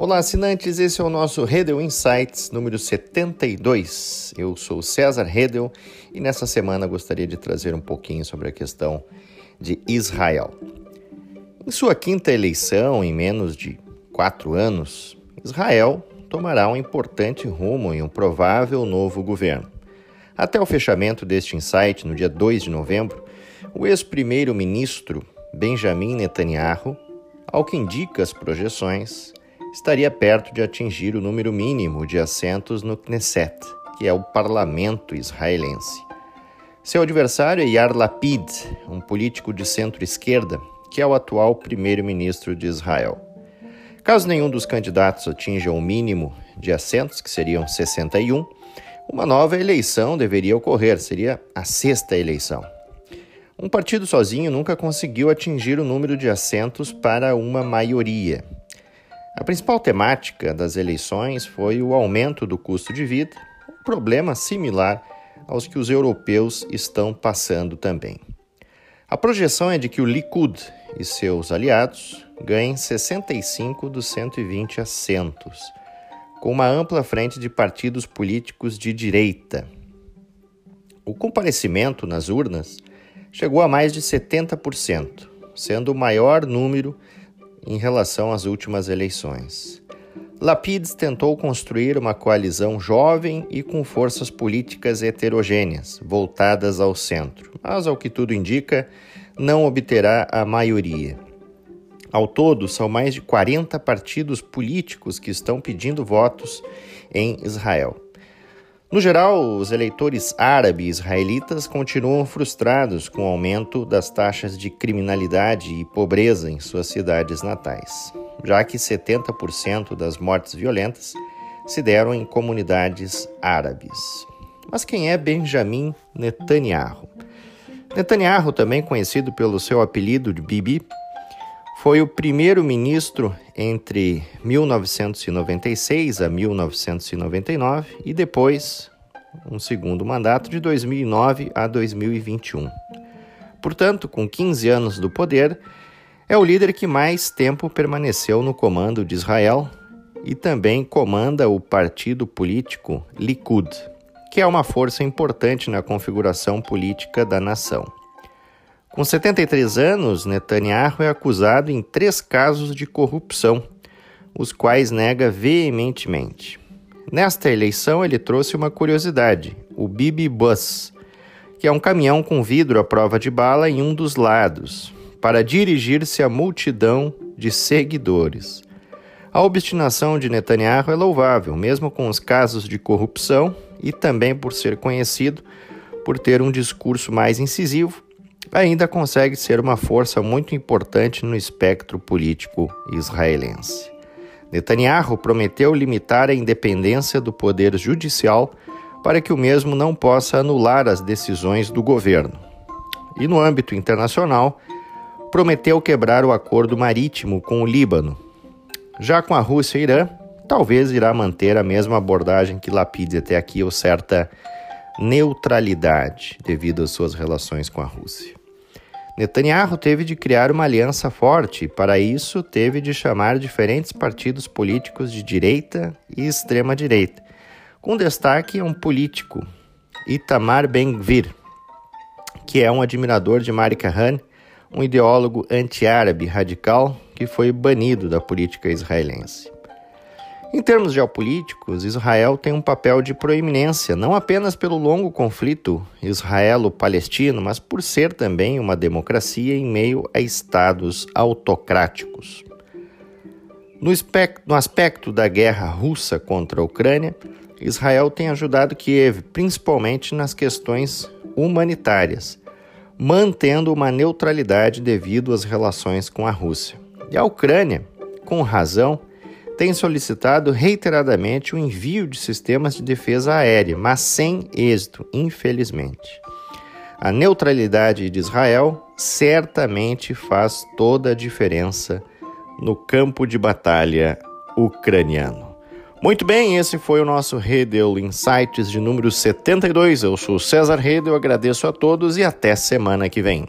Olá, assinantes, esse é o nosso Redel Insights número 72. Eu sou César Redel e nessa semana gostaria de trazer um pouquinho sobre a questão de Israel. Em sua quinta eleição, em menos de quatro anos, Israel tomará um importante rumo em um provável novo governo. Até o fechamento deste insight, no dia 2 de novembro, o ex-primeiro-ministro Benjamin Netanyahu, ao que indica as projeções, estaria perto de atingir o número mínimo de assentos no Knesset, que é o parlamento israelense. Seu adversário é Yair Lapid, um político de centro-esquerda, que é o atual primeiro-ministro de Israel. Caso nenhum dos candidatos atinja o mínimo de assentos, que seriam 61, uma nova eleição deveria ocorrer, seria a sexta eleição. Um partido sozinho nunca conseguiu atingir o número de assentos para uma maioria. A principal temática das eleições foi o aumento do custo de vida, um problema similar aos que os europeus estão passando também. A projeção é de que o Likud e seus aliados ganhem 65 dos 120 assentos, com uma ampla frente de partidos políticos de direita. O comparecimento nas urnas chegou a mais de 70%, sendo o maior número em relação às últimas eleições. Lapides tentou construir uma coalizão jovem e com forças políticas heterogêneas, voltadas ao centro, mas, ao que tudo indica, não obterá a maioria. Ao todo, são mais de 40 partidos políticos que estão pedindo votos em Israel. No geral, os eleitores árabes israelitas continuam frustrados com o aumento das taxas de criminalidade e pobreza em suas cidades natais, já que 70% das mortes violentas se deram em comunidades árabes. Mas quem é Benjamin Netanyahu? Netanyahu, também conhecido pelo seu apelido de Bibi, foi o primeiro-ministro entre 1996 a 1999 e depois um segundo mandato de 2009 a 2021. Portanto, com 15 anos do poder, é o líder que mais tempo permaneceu no comando de Israel e também comanda o partido político Likud, que é uma força importante na configuração política da nação. Com 73 anos, Netanyahu é acusado em três casos de corrupção, os quais nega veementemente. Nesta eleição, ele trouxe uma curiosidade: o Bibi Bus, que é um caminhão com vidro à prova de bala em um dos lados, para dirigir-se à multidão de seguidores. A obstinação de Netanyahu é louvável, mesmo com os casos de corrupção e também por ser conhecido por ter um discurso mais incisivo ainda consegue ser uma força muito importante no espectro político israelense. Netanyahu prometeu limitar a independência do poder judicial para que o mesmo não possa anular as decisões do governo. E no âmbito internacional, prometeu quebrar o acordo marítimo com o Líbano. Já com a Rússia e Irã, talvez irá manter a mesma abordagem que Lapid até aqui, ou certa neutralidade devido às suas relações com a Rússia. Netanyahu teve de criar uma aliança forte e, para isso, teve de chamar diferentes partidos políticos de direita e extrema-direita, com destaque a um político, Itamar Ben-Gvir, que é um admirador de Marika Han, um ideólogo anti-árabe radical que foi banido da política israelense. Em termos geopolíticos, Israel tem um papel de proeminência, não apenas pelo longo conflito israelo-palestino, mas por ser também uma democracia em meio a estados autocráticos. No, no aspecto da guerra russa contra a Ucrânia, Israel tem ajudado Kiev, principalmente nas questões humanitárias, mantendo uma neutralidade devido às relações com a Rússia. E a Ucrânia, com razão, tem solicitado reiteradamente o envio de sistemas de defesa aérea, mas sem êxito, infelizmente. A neutralidade de Israel certamente faz toda a diferença no campo de batalha ucraniano. Muito bem, esse foi o nosso Redel Insights de número 72. Eu sou César Redel, agradeço a todos e até semana que vem.